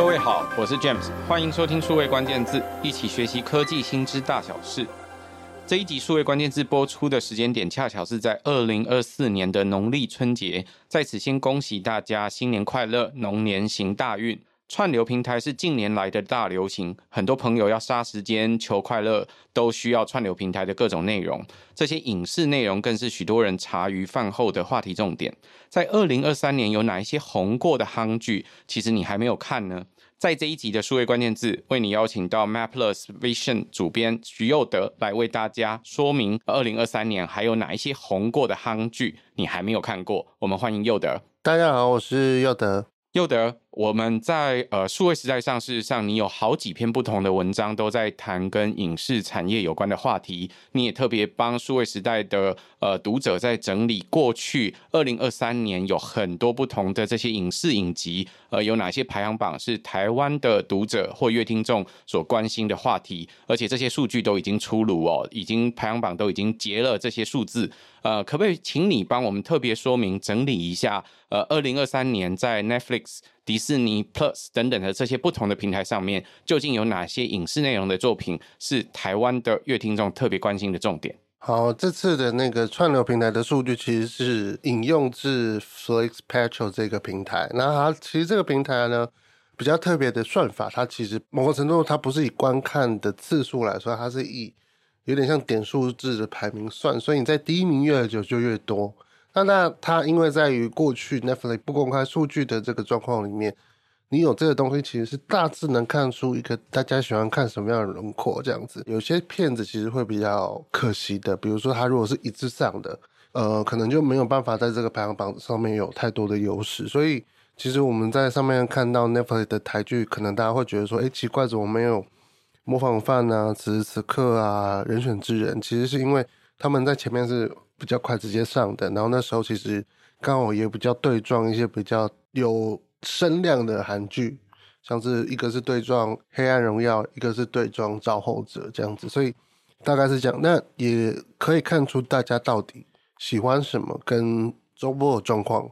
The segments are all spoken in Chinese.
各位好，我是 James，欢迎收听数位关键字，一起学习科技新知大小事。这一集数位关键字播出的时间点，恰巧是在二零二四年的农历春节，在此先恭喜大家新年快乐，龙年行大运。串流平台是近年来的大流行，很多朋友要杀时间求快乐，都需要串流平台的各种内容。这些影视内容更是许多人茶余饭后的话题重点。在二零二三年有哪一些红过的夯剧？其实你还没有看呢。在这一集的数位关键字，为你邀请到 MapPlus Vision 主编徐佑德来为大家说明二零二三年还有哪一些红过的夯剧你还没有看过。我们欢迎佑德。大家好，我是佑德。佑德，我们在呃数位时代上，事实上你有好几篇不同的文章都在谈跟影视产业有关的话题。你也特别帮数位时代的呃读者在整理过去二零二三年有很多不同的这些影视影集，呃，有哪些排行榜是台湾的读者或乐听众所关心的话题，而且这些数据都已经出炉哦，已经排行榜都已经结了这些数字。呃，可不可以请你帮我们特别说明整理一下？呃，二零二三年在 Netflix、迪士尼 Plus 等等的这些不同的平台上面，究竟有哪些影视内容的作品是台湾的乐听众特别关心的重点？好，这次的那个串流平台的数据其实是引用自 Flixpatrol 这个平台。那它其实这个平台呢，比较特别的算法，它其实某个程度它不是以观看的次数来说，它是以有点像点数字的排名算，所以你在第一名越久就越多。那那它因为在于过去 Netflix 不公开数据的这个状况里面，你有这个东西其实是大致能看出一个大家喜欢看什么样的轮廓这样子。有些片子其实会比较可惜的，比如说它如果是一致上的，呃，可能就没有办法在这个排行榜上面有太多的优势。所以其实我们在上面看到 Netflix 的台剧，可能大家会觉得说，哎，奇怪，怎么没有？模仿犯啊，此时此刻啊，人选之人，其实是因为他们在前面是比较快直接上的，然后那时候其实刚好也比较对撞一些比较有声量的韩剧，像是一个是对撞《黑暗荣耀》，一个是对撞《造后者》这样子，所以大概是这样。那也可以看出大家到底喜欢什么，跟周末的状况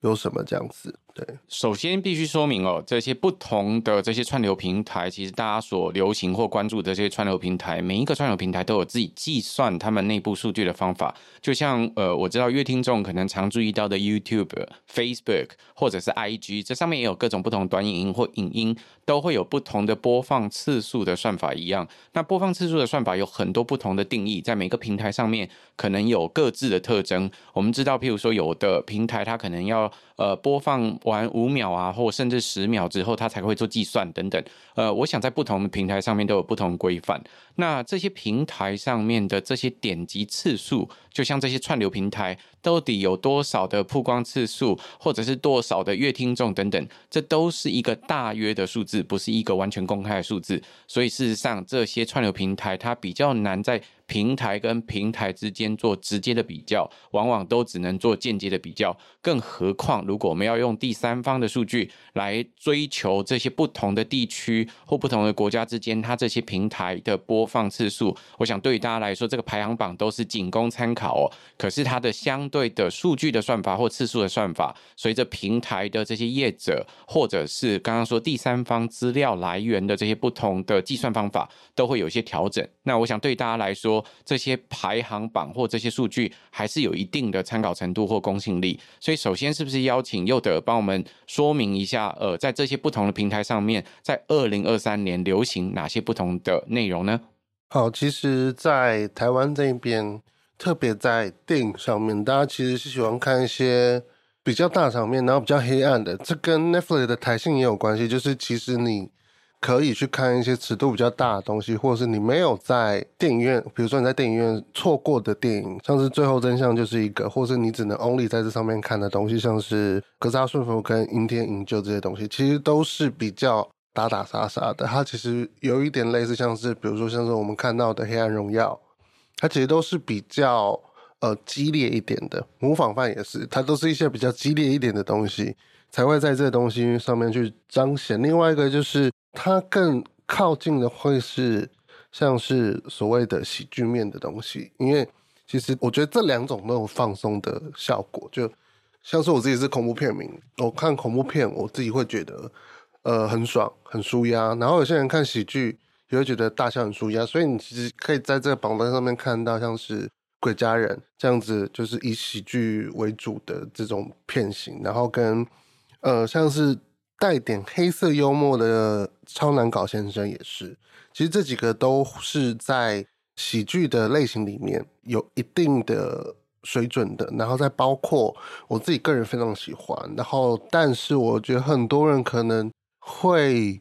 有什么这样子。对，首先必须说明哦，这些不同的这些串流平台，其实大家所流行或关注的这些串流平台，每一个串流平台都有自己计算他们内部数据的方法。就像呃，我知道阅听众可能常注意到的 YouTube、Facebook 或者是 IG，这上面也有各种不同短影音或影音，都会有不同的播放次数的算法一样。那播放次数的算法有很多不同的定义，在每个平台上面可能有各自的特征。我们知道，譬如说有的平台它可能要呃播放。完五秒啊，或甚至十秒之后，它才会做计算等等。呃，我想在不同的平台上面都有不同规范。那这些平台上面的这些点击次数，就像这些串流平台到底有多少的曝光次数，或者是多少的月听众等等，这都是一个大约的数字，不是一个完全公开的数字。所以事实上，这些串流平台它比较难在平台跟平台之间做直接的比较，往往都只能做间接的比较。更何况，如果我们要用第三方的数据来追求这些不同的地区或不同的国家之间，它这些平台的播放次数，我想对于大家来说，这个排行榜都是仅供参考哦。可是它的相对的数据的算法或次数的算法，随着平台的这些业者，或者是刚刚说第三方资料来源的这些不同的计算方法，都会有一些调整。那我想对大家来说，这些排行榜或这些数据还是有一定的参考程度或公信力，所以首先是不是邀请佑德帮我们说明一下，呃，在这些不同的平台上面，在二零二三年流行哪些不同的内容呢？好，其实，在台湾这边，特别在电影上面，大家其实是喜欢看一些比较大场面，然后比较黑暗的，这跟 Netflix 的弹性也有关系，就是其实你。可以去看一些尺度比较大的东西，或者是你没有在电影院，比如说你在电影院错过的电影，像是《最后真相》就是一个，或是你只能 only 在这上面看的东西，像是《格杀顺服》跟《阴天营救》这些东西，其实都是比较打打杀杀的。它其实有一点类似，像是比如说像是我们看到的《黑暗荣耀》，它其实都是比较呃激烈一点的。模仿犯也是，它都是一些比较激烈一点的东西才会在这东西上面去彰显。另外一个就是。它更靠近的会是像是所谓的喜剧面的东西，因为其实我觉得这两种都有放松的效果。就像是我自己是恐怖片迷，我看恐怖片，我自己会觉得，呃很爽很舒压，然后有些人看喜剧也会觉得大笑很舒压，所以你其实可以在这个榜单上面看到像是。鬼家人这样子就是以喜剧为主的这种片型，然后跟呃像是带点黑色幽默的超难搞先生也是，其实这几个都是在喜剧的类型里面有一定的水准的，然后再包括我自己个人非常喜欢，然后但是我觉得很多人可能会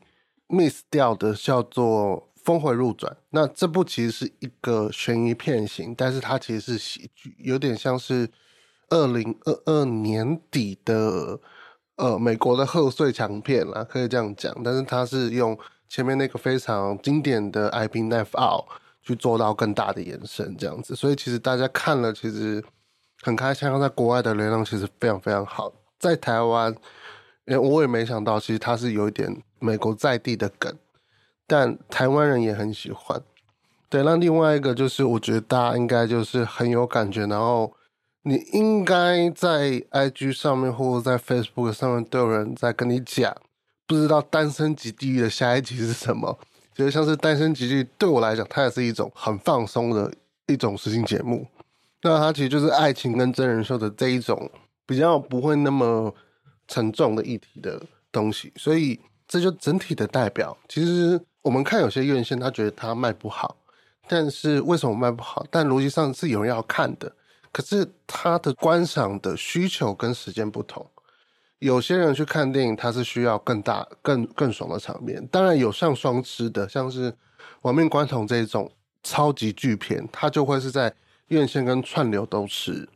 miss 掉的叫做。峰回路转，那这部其实是一个悬疑片型，但是它其实是喜剧，有点像是二零二二年底的呃美国的贺岁强片啦，可以这样讲。但是它是用前面那个非常经典的 IP Knives Out 去做到更大的延伸，这样子。所以其实大家看了其实很开心，在国外的流量其实非常非常好，在台湾，我也没想到，其实它是有一点美国在地的梗。但台湾人也很喜欢，对。那另外一个就是，我觉得大家应该就是很有感觉，然后你应该在 IG 上面或者在 Facebook 上面都有人在跟你讲，不知道《单身即地狱》的下一集是什么？就像是《单身即地狱》对我来讲，它也是一种很放松的一种实境节目。那它其实就是爱情跟真人秀的这一种比较不会那么沉重的议题的东西，所以这就整体的代表，其实。我们看有些院线，他觉得他卖不好，但是为什么卖不好？但逻辑上是有人要看的，可是他的观赏的需求跟时间不同。有些人去看电影，他是需要更大、更更爽的场面。当然有上双吃的，像是《亡命关头》这种超级巨片，它就会是在院线跟串流都吃。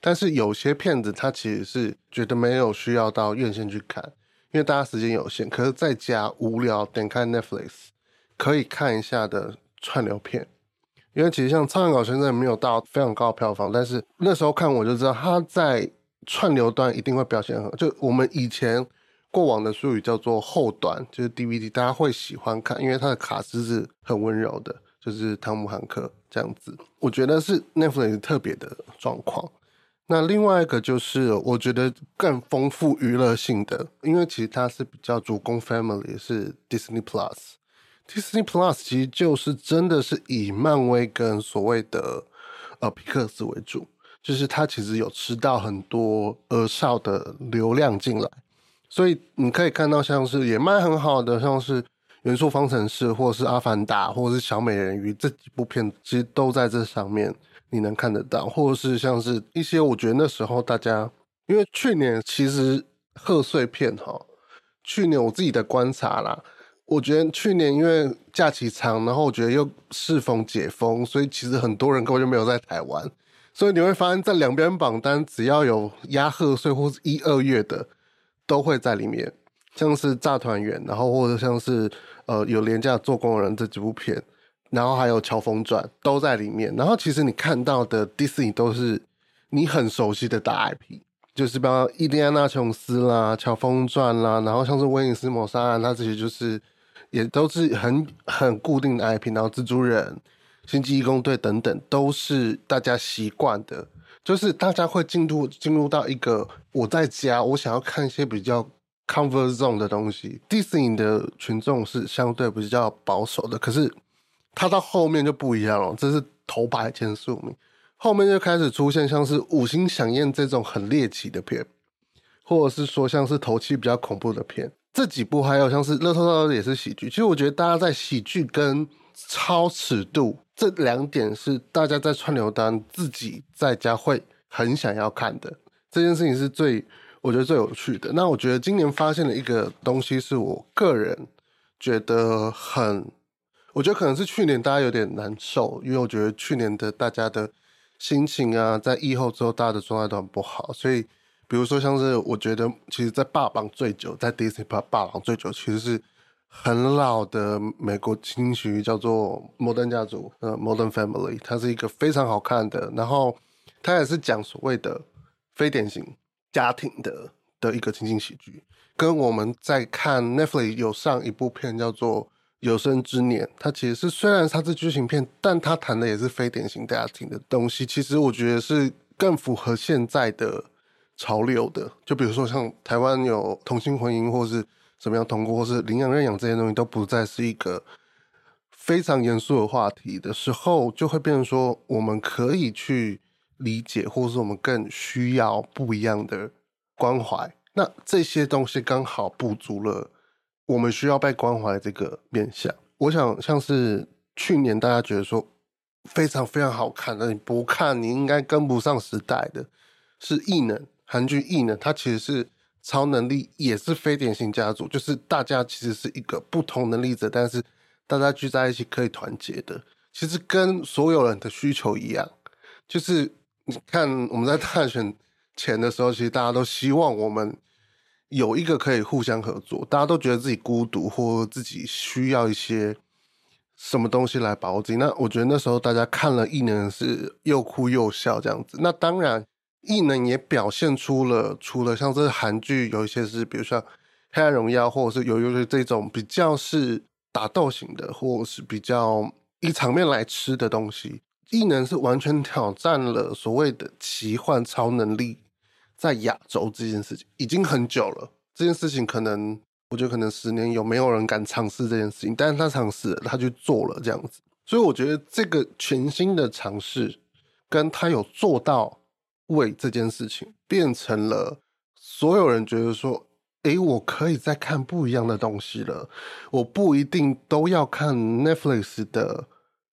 但是有些片子，它其实是觉得没有需要到院线去看。因为大家时间有限，可是在家无聊，点开 Netflix 可以看一下的串流片。因为其实像《超难搞先生》没有到非常高的票房，但是那时候看我就知道它在串流端一定会表现很好。就我们以前过往的术语叫做后端，就是 DVD，大家会喜欢看，因为它的卡司是很温柔的，就是汤姆汉克这样子。我觉得是 Netflix 特别的状况。那另外一个就是，我觉得更丰富娱乐性的，因为其实它是比较主攻 family，是 Disney Plus。Disney Plus 其实就是真的是以漫威跟所谓的呃皮克斯为主，就是它其实有吃到很多儿少的流量进来，所以你可以看到像是也卖很好的，像是元素方程式，或者是阿凡达，或者是小美人鱼这几部片，其实都在这上面。你能看得到，或者是像是一些，我觉得那时候大家，因为去年其实贺岁片哈，去年我自己的观察啦，我觉得去年因为假期长，然后我觉得又适逢解封，所以其实很多人根本就没有在台湾，所以你会发现在两边榜单只要有压贺岁或是一二月的，都会在里面，像是炸团圆，然后或者像是呃有廉价做工人这几部片。然后还有《乔峰传》都在里面。然后其实你看到的迪士尼都是你很熟悉的大 IP，就是比方伊丽安娜琼斯啦、《乔峰传》啦，然后像是威尼斯谋杀案，它这些就是也都是很很固定的 IP。然后蜘蛛人、星际异攻队等等都是大家习惯的，就是大家会进入进入到一个我在家，我想要看一些比较 comfort zone 的东西。迪士尼的群众是相对比较保守的，可是。它到后面就不一样了，这是头牌前十五名，后面就开始出现像是五星响宴这种很猎奇的片，或者是说像是头七比较恐怖的片，这几部还有像是乐透套也是喜剧。其实我觉得大家在喜剧跟超尺度这两点是大家在串流单自己在家会很想要看的，这件事情是最我觉得最有趣的。那我觉得今年发现了一个东西，是我个人觉得很。我觉得可能是去年大家有点难受，因为我觉得去年的大家的心情啊，在疫后之后，大家的状态都很不好。所以，比如说像是我觉得，其实，在霸榜最久，在 Disney 霸榜最久，其实是很老的美国轻喜剧，叫做《摩登家族》呃，《Modern Family》，它是一个非常好看的，然后它也是讲所谓的非典型家庭的的一个情景喜剧，跟我们在看 Netflix 有上一部片叫做。有生之年，它其实是虽然它是剧情片，但它谈的也是非典型家庭的东西。其实我觉得是更符合现在的潮流的。就比如说像台湾有同性婚姻，或是怎么样通过，或是领养认养这些东西都不再是一个非常严肃的话题的时候，就会变成说，我们可以去理解，或是我们更需要不一样的关怀。那这些东西刚好补足了我们需要被关怀这个面向。我想，像是去年大家觉得说非常非常好看，那你不看你应该跟不上时代的，是异能，韩剧异能，它其实是。超能力也是非典型家族，就是大家其实是一个不同能力者，但是大家聚在一起可以团结的。其实跟所有人的需求一样，就是你看我们在大选前的时候，其实大家都希望我们有一个可以互相合作，大家都觉得自己孤独或自己需要一些什么东西来保护自己。那我觉得那时候大家看了异能是又哭又笑这样子。那当然。异能也表现出了，除了像这韩剧有一些是，比如说《黑暗荣耀》，或者是有有这种比较是打斗型的，或者是比较以场面来吃的东西。异能是完全挑战了所谓的奇幻超能力在亚洲这件事情，已经很久了。这件事情可能我觉得可能十年有没有人敢尝试这件事情，但是他尝试了，他去做了这样子。所以我觉得这个全新的尝试，跟他有做到。为这件事情变成了所有人觉得说，诶，我可以再看不一样的东西了。我不一定都要看 Netflix 的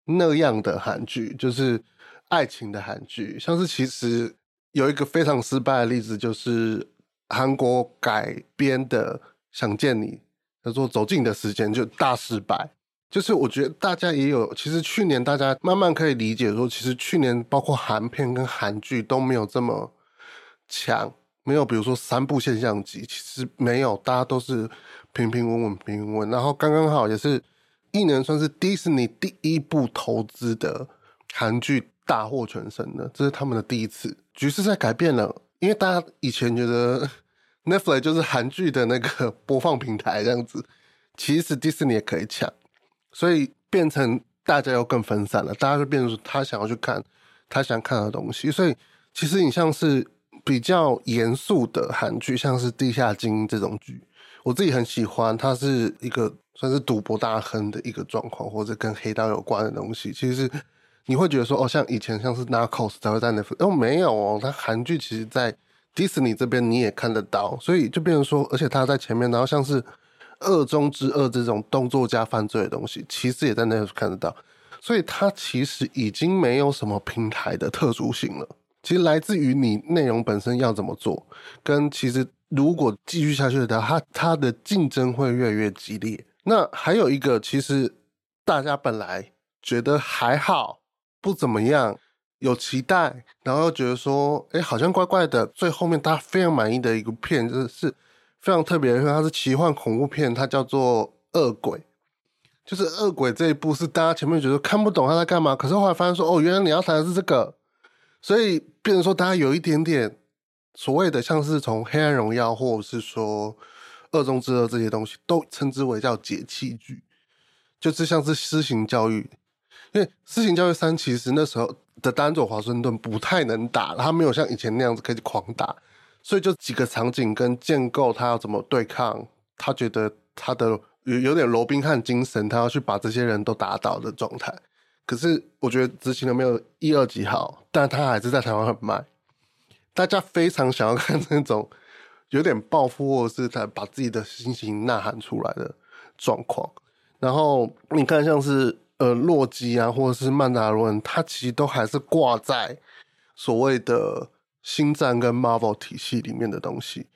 那样的韩剧，就是爱情的韩剧。像是其实有一个非常失败的例子，就是韩国改编的《想见你》，叫做《走进你的时间》，就大失败。就是我觉得大家也有，其实去年大家慢慢可以理解说，其实去年包括韩片跟韩剧都没有这么强，没有比如说三部现象级，其实没有，大家都是平平稳稳，平稳。然后刚刚好也是异能算是迪士尼第一部投资的韩剧大获全胜的，这是他们的第一次。局势在改变了，因为大家以前觉得 Netflix 就是韩剧的那个播放平台这样子，其实迪士尼也可以抢。所以变成大家又更分散了，大家就变成他想要去看他想看的东西。所以其实你像是比较严肃的韩剧，像是《地下经》这种剧，我自己很喜欢。它是一个算是赌博大亨的一个状况，或者跟黑道有关的东西。其实你会觉得说，哦，像以前像是《Narcos》才会在那，哦，没有哦，它韩剧其实在迪士尼这边你也看得到，所以就变成说，而且它在前面，然后像是。恶中之恶这种动作加犯罪的东西，其实也在那看得到，所以它其实已经没有什么平台的特殊性了。其实来自于你内容本身要怎么做，跟其实如果继续下去的话，它它的竞争会越来越激烈。那还有一个，其实大家本来觉得还好，不怎么样，有期待，然后又觉得说，哎，好像怪怪的。最后面大家非常满意的一个片，就是。非常特别，因为它是奇幻恐怖片，它叫做《恶鬼》。就是《恶鬼》这一部是大家前面觉得看不懂他在干嘛，可是后来发现说，哦，原来你要谈的是这个，所以变成说大家有一点点所谓的像是从《黑暗荣耀》或者是说《恶中之恶》这些东西，都称之为叫解气剧，就是像是私行教育。因为《私刑教育三》其实那时候的丹佐华盛顿不太能打，他没有像以前那样子可以狂打。所以就几个场景跟建构，他要怎么对抗？他觉得他的有有点罗宾汉精神，他要去把这些人都打倒的状态。可是我觉得执行的没有一二集好，但他还是在台湾很卖。大家非常想要看那种有点报复，或者是他把自己的心情呐喊出来的状况。然后你看，像是呃洛基啊，或者是曼达洛人，他其实都还是挂在所谓的。星战跟 Marvel 体系里面的东西，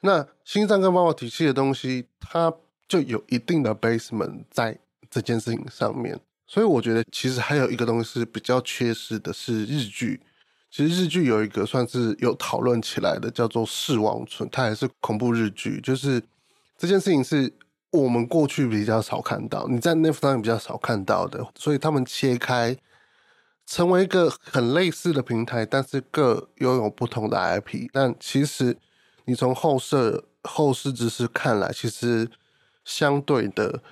那星战跟 Marvel 体系的东西，它就有一定的 basement 在这件事情上面。所以我觉得，其实还有一个东西是比较缺失的，是日剧。其实日剧有一个算是有讨论起来的，叫做《噬王村》，它也是恐怖日剧。就是这件事情是我们过去比较少看到，你在 Netflix 上比较少看到的，所以他们切开。成为一个很类似的平台，但是各拥有不同的 IP。但其实你从后设后事之师看来，其实相对的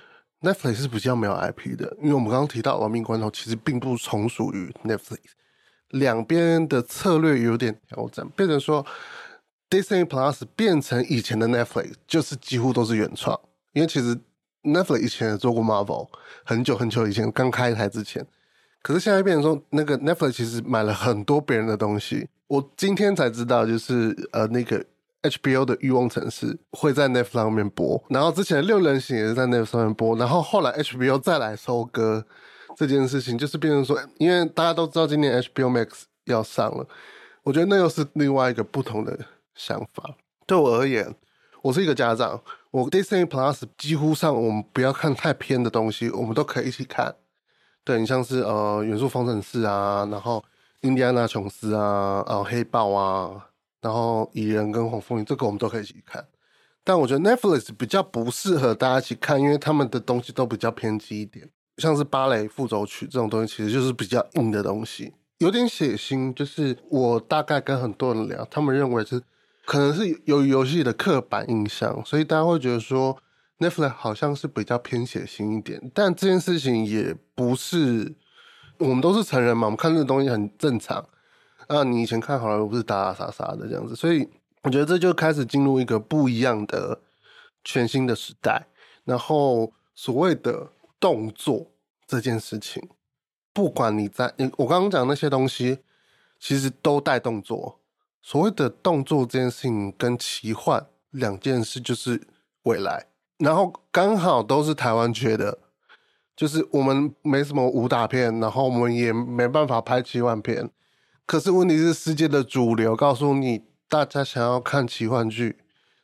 Netflix 是比较没有 IP 的。因为我们刚刚提到《亡命关头》，其实并不从属于 Netflix，两边的策略有点调整，变成说 Disney Plus 变成以前的 Netflix，就是几乎都是原创，因为其实 Netflix 以前也做过 Marvel，很久很久以前刚开台之前。可是现在变成说，那个 Netflix 其实买了很多别人的东西。我今天才知道，就是呃，那个 HBO 的《欲望城市》会在 Netflix 上面播，然后之前《六人行》也是在 Netflix 上面播，然后后来 HBO 再来收割这件事情，就是变成说，因为大家都知道今年 HBO Max 要上了，我觉得那又是另外一个不同的想法。对我而言，我是一个家长，我 Disney Plus 几乎上我们不要看太偏的东西，我们都可以一起看。对，你像是呃《元素方程式》啊，然后《印第安纳琼斯》啊，呃《黑豹》啊，然后《蚁人》跟《黄蜂》，这个我们都可以一起看。但我觉得 Netflix 比较不适合大家一起看，因为他们的东西都比较偏激一点，像是芭蕾附奏曲这种东西，其实就是比较硬的东西，有点血腥。就是我大概跟很多人聊，他们认为是可能是由于游戏的刻板印象，所以大家会觉得说。Netflix 好像是比较偏血腥一点，但这件事情也不是，我们都是成人嘛，我们看这个东西很正常。啊，你以前看好莱坞不是打打杀杀的这样子，所以我觉得这就开始进入一个不一样的全新的时代。然后所谓的动作这件事情，不管你在，我刚刚讲那些东西，其实都带动作。所谓的动作这件事情跟奇幻两件事，就是未来。然后刚好都是台湾缺的，就是我们没什么武打片，然后我们也没办法拍奇幻片。可是问题是，世界的主流告诉你，大家想要看奇幻剧，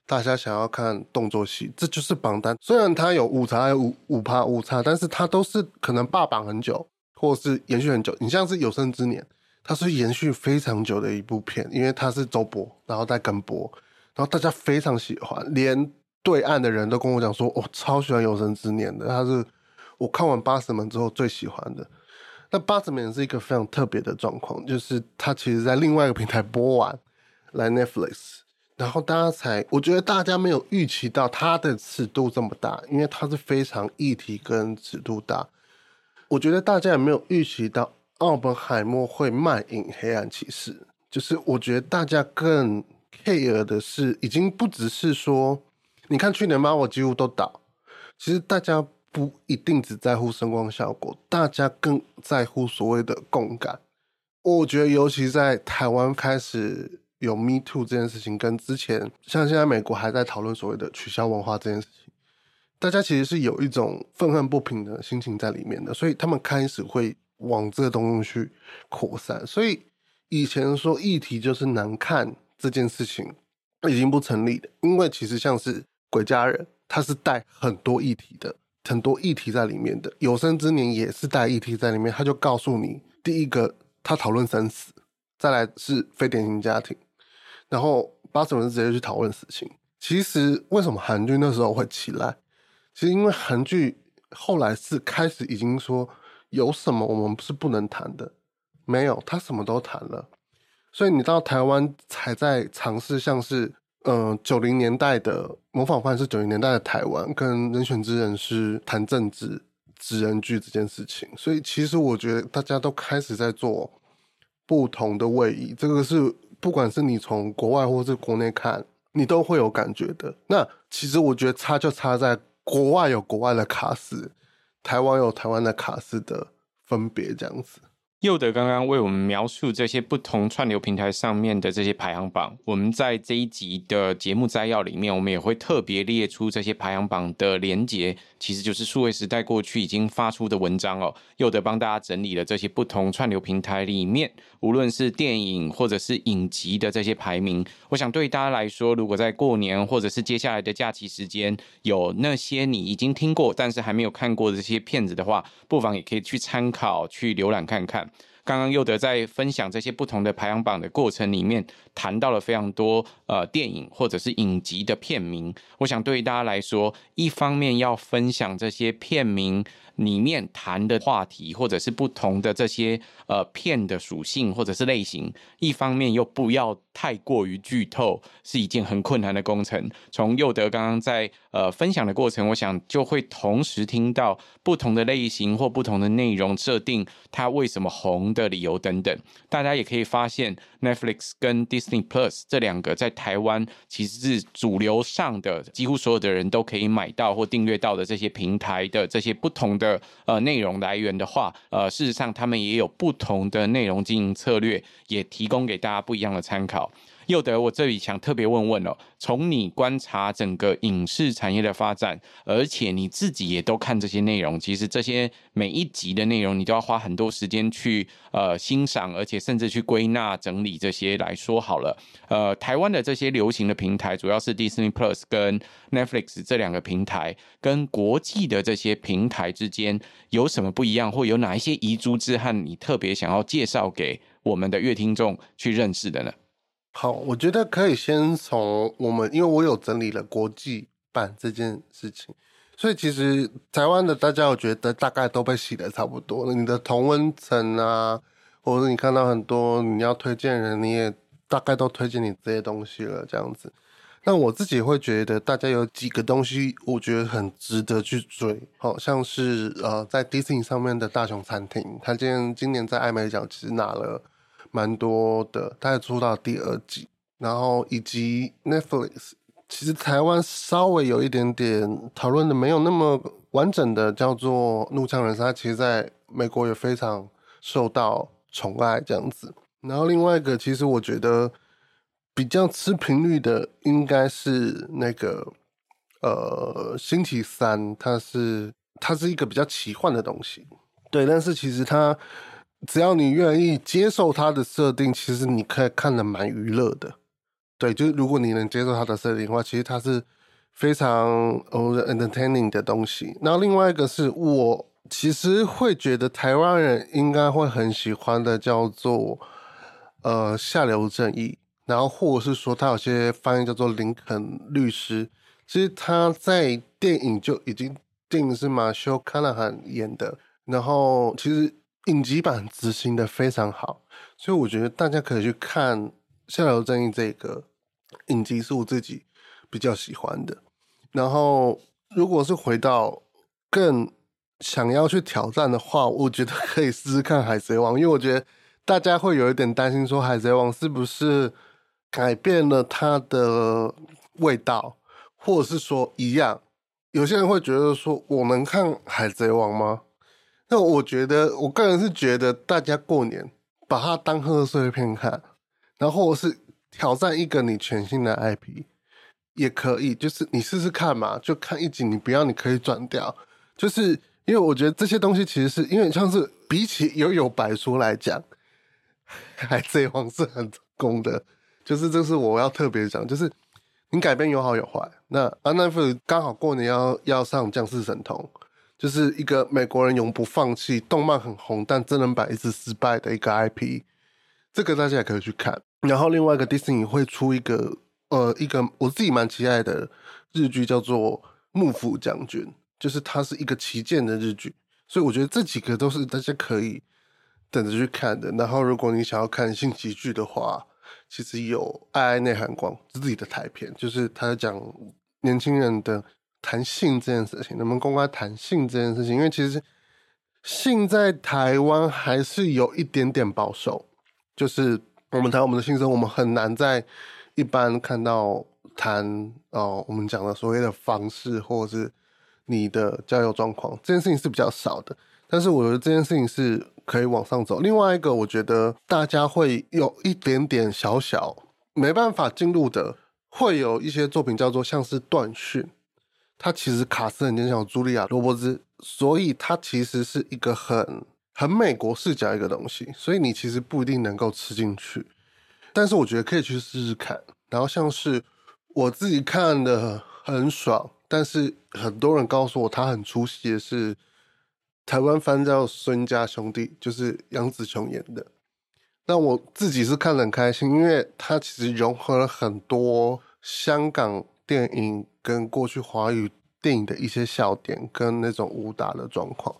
大家想要看动作戏，这就是榜单。虽然它有误差，有五五趴误差，但是它都是可能霸榜很久，或是延续很久。你像是《有生之年》，它是延续非常久的一部片，因为它是周播，然后再跟播，然后大家非常喜欢，连。对岸的人都跟我讲说，我、哦、超喜欢《有生之年》的，他是我看完《八十门》之后最喜欢的。那《八十门》是一个非常特别的状况，就是它其实在另外一个平台播完来 Netflix，然后大家才，我觉得大家没有预期到它的尺度这么大，因为它是非常议题跟尺度大。我觉得大家也没有预期到奥本海默会卖淫《黑暗骑士》，就是我觉得大家更 care 的是，已经不只是说。你看去年嘛，我几乎都倒。其实大家不一定只在乎声光效果，大家更在乎所谓的共感。我觉得，尤其在台湾开始有 Me Too 这件事情，跟之前像现在美国还在讨论所谓的取消文化这件事情，大家其实是有一种愤恨不平的心情在里面的，所以他们开始会往这个东西去扩散。所以以前说议题就是难看这件事情已经不成立的，因为其实像是。鬼家人，他是带很多议题的，很多议题在里面的。有生之年也是带议题在里面，他就告诉你，第一个他讨论生死，再来是非典型家庭，然后八十人直接去讨论死刑。其实为什么韩剧那时候会起来？其实因为韩剧后来是开始已经说有什么我们是不能谈的，没有，他什么都谈了，所以你到台湾才在尝试像是。嗯，九零年代的模仿犯是九零年代的台湾，跟人选之人是谈政治职人剧这件事情，所以其实我觉得大家都开始在做不同的位移，这个是不管是你从国外或是国内看，你都会有感觉的。那其实我觉得差就差在国外有国外的卡司，台湾有台湾的卡斯的分别这样子。佑德刚刚为我们描述这些不同串流平台上面的这些排行榜，我们在这一集的节目摘要里面，我们也会特别列出这些排行榜的连结，其实就是数位时代过去已经发出的文章哦。佑德帮大家整理了这些不同串流平台里面，无论是电影或者是影集的这些排名，我想对大家来说，如果在过年或者是接下来的假期时间，有那些你已经听过但是还没有看过的这些片子的话，不妨也可以去参考、去浏览看看。刚刚又德在分享这些不同的排行榜的过程里面，谈到了非常多呃电影或者是影集的片名。我想对于大家来说，一方面要分享这些片名里面谈的话题，或者是不同的这些呃片的属性或者是类型；一方面又不要太过于剧透是一件很困难的工程。从佑德刚刚在呃分享的过程，我想就会同时听到不同的类型或不同的内容设定，它为什么红的理由等等。大家也可以发现，Netflix 跟 Disney Plus 这两个在台湾其实是主流上的，几乎所有的人都可以买到或订阅到的这些平台的这些不同的呃内容来源的话，呃，事实上他们也有不同的内容经营策略，也提供给大家不一样的参考。又得，我这里想特别问问哦，从你观察整个影视产业的发展，而且你自己也都看这些内容，其实这些每一集的内容，你都要花很多时间去呃欣赏，而且甚至去归纳整理这些来说好了。呃，台湾的这些流行的平台，主要是 Disney Plus 跟 Netflix 这两个平台，跟国际的这些平台之间有什么不一样，或有哪一些遗珠之憾，你特别想要介绍给我们的乐听众去认识的呢？好，我觉得可以先从我们，因为我有整理了国际版这件事情，所以其实台湾的大家，我觉得大概都被洗得差不多了。你的同温层啊，或者你看到很多你要推荐人，你也大概都推荐你这些东西了，这样子。那我自己会觉得，大家有几个东西，我觉得很值得去追，好像是呃，在 Disney 上面的大熊餐厅，他今天今年在艾美奖其实拿了。蛮多的，他也出到第二季，然后以及 Netflix，其实台湾稍微有一点点讨论的没有那么完整的，叫做《怒呛人生》，其实在美国也非常受到宠爱这样子。然后另外一个，其实我觉得比较吃频率的，应该是那个呃星期三，它是它是一个比较奇幻的东西，对，但是其实它。只要你愿意接受它的设定，其实你可以看得蛮娱乐的。对，就是如果你能接受它的设定的话，其实它是非常呃 entertaining 的东西。那另外一个是我其实会觉得台湾人应该会很喜欢的，叫做呃下流正义，然后或者是说它有些翻译叫做林肯律师。其实他在电影就已经定是马修·卡纳汉演的，然后其实。影集版执行的非常好，所以我觉得大家可以去看《下流正义》这个影集，是我自己比较喜欢的。然后，如果是回到更想要去挑战的话，我觉得 可以试试看《海贼王》，因为我觉得大家会有一点担心，说《海贼王》是不是改变了它的味道，或者是说一样？有些人会觉得说，我能看《海贼王》吗？那我觉得，我个人是觉得，大家过年把它当贺岁片看，然后是挑战一个你全新的 IP，也可以，就是你试试看嘛，就看一集，你不要，你可以转掉，就是因为我觉得这些东西其实是因为像是比起幽游白书来讲，海贼王是很成功的，就是这是我要特别讲，就是你改编有好有坏。那安奈夫刚好过年要要上降世神通。就是一个美国人永不放弃，动漫很红，但真人版一直失败的一个 IP，这个大家也可以去看。然后另外一个迪士尼会出一个呃一个我自己蛮期待的日剧，叫做《幕府将军》，就是它是一个旗舰的日剧，所以我觉得这几个都是大家可以等着去看的。然后如果你想要看新喜剧的话，其实有《爱爱内含光》自己的台片，就是他在讲年轻人的。谈性这件事情，能不能公开谈性这件事情？因为其实性在台湾还是有一点点保守，就是我们谈我们的性生活，我们很难在一般看到谈哦，我们讲的所谓的方式，或者是你的交友状况，这件事情是比较少的。但是我觉得这件事情是可以往上走。另外一个，我觉得大家会有一点点小小没办法进入的，会有一些作品叫做像是断讯。它其实卡斯很像茱莉亚·罗伯兹，所以它其实是一个很很美国视角一个东西，所以你其实不一定能够吃进去，但是我觉得可以去试试看。然后像是我自己看的很爽，但是很多人告诉我他很出戏的是台湾翻叫《孙家兄弟》，就是杨紫琼演的。那我自己是看得很开心，因为它其实融合了很多香港电影跟过去华语电影的一些笑点跟那种武打的状况，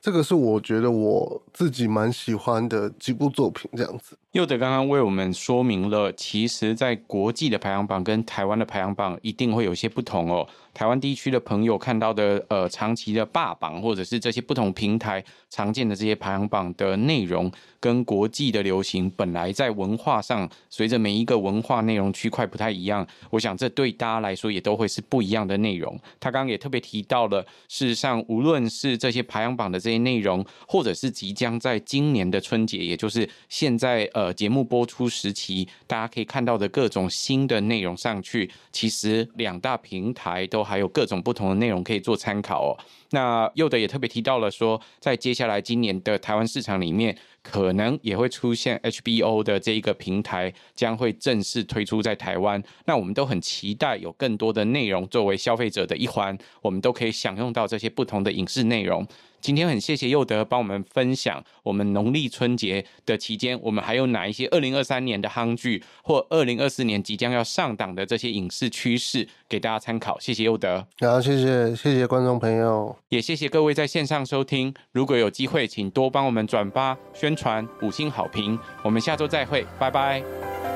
这个是我觉得我自己蛮喜欢的几部作品，这样子。又德刚刚为我们说明了，其实，在国际的排行榜跟台湾的排行榜一定会有些不同哦。台湾地区的朋友看到的，呃，长期的霸榜，或者是这些不同平台常见的这些排行榜的内容，跟国际的流行本来在文化上，随着每一个文化内容区块不太一样，我想这对大家来说也都会是不一样的内容。他刚刚也特别提到了，事实上，无论是这些排行榜的这些内容，或者是即将在今年的春节，也就是现在呃呃节目播出时期，大家可以看到的各种新的内容上去，其实两大平台都还有各种不同的内容可以做参考哦。那又德也特别提到了说，在接下来今年的台湾市场里面，可能也会出现 HBO 的这一个平台将会正式推出在台湾。那我们都很期待有更多的内容作为消费者的一环，我们都可以享用到这些不同的影视内容。今天很谢谢佑德帮我们分享我们农历春节的期间，我们还有哪一些二零二三年的夯剧，或二零二四年即将要上档的这些影视趋势，给大家参考。谢谢佑德，好，谢谢谢谢观众朋友，也谢谢各位在线上收听。如果有机会，请多帮我们转发、宣传、五星好评。我们下周再会，拜拜。